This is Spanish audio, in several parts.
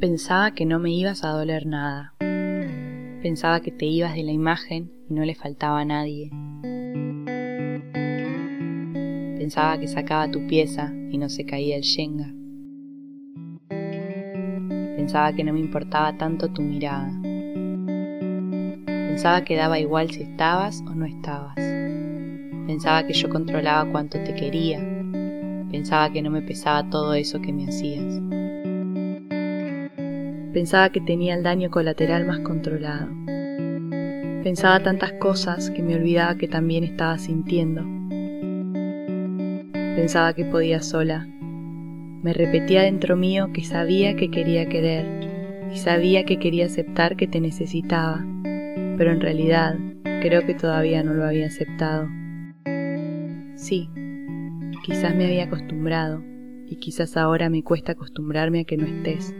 Pensaba que no me ibas a doler nada. Pensaba que te ibas de la imagen y no le faltaba a nadie. Pensaba que sacaba tu pieza y no se caía el yenga. Pensaba que no me importaba tanto tu mirada. Pensaba que daba igual si estabas o no estabas. Pensaba que yo controlaba cuánto te quería. Pensaba que no me pesaba todo eso que me hacías. Pensaba que tenía el daño colateral más controlado. Pensaba tantas cosas que me olvidaba que también estaba sintiendo. Pensaba que podía sola. Me repetía dentro mío que sabía que quería querer y sabía que quería aceptar que te necesitaba, pero en realidad creo que todavía no lo había aceptado. Sí, quizás me había acostumbrado y quizás ahora me cuesta acostumbrarme a que no estés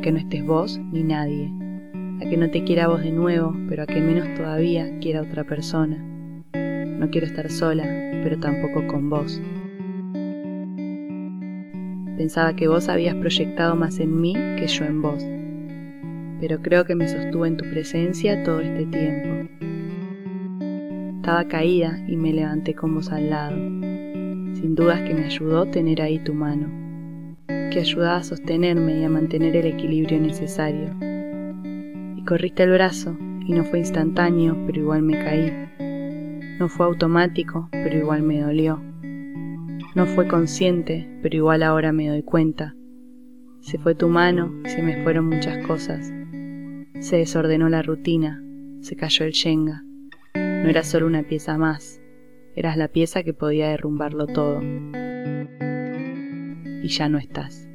que no estés vos ni nadie, a que no te quiera vos de nuevo, pero a que menos todavía quiera otra persona. No quiero estar sola, pero tampoco con vos. Pensaba que vos habías proyectado más en mí que yo en vos, pero creo que me sostuve en tu presencia todo este tiempo. Estaba caída y me levanté con vos al lado. Sin dudas que me ayudó tener ahí tu mano que ayudaba a sostenerme y a mantener el equilibrio necesario. Y corriste el brazo, y no fue instantáneo, pero igual me caí. No fue automático, pero igual me dolió. No fue consciente, pero igual ahora me doy cuenta. Se fue tu mano se me fueron muchas cosas. Se desordenó la rutina, se cayó el yenga. No era solo una pieza más, eras la pieza que podía derrumbarlo todo y ya no estás.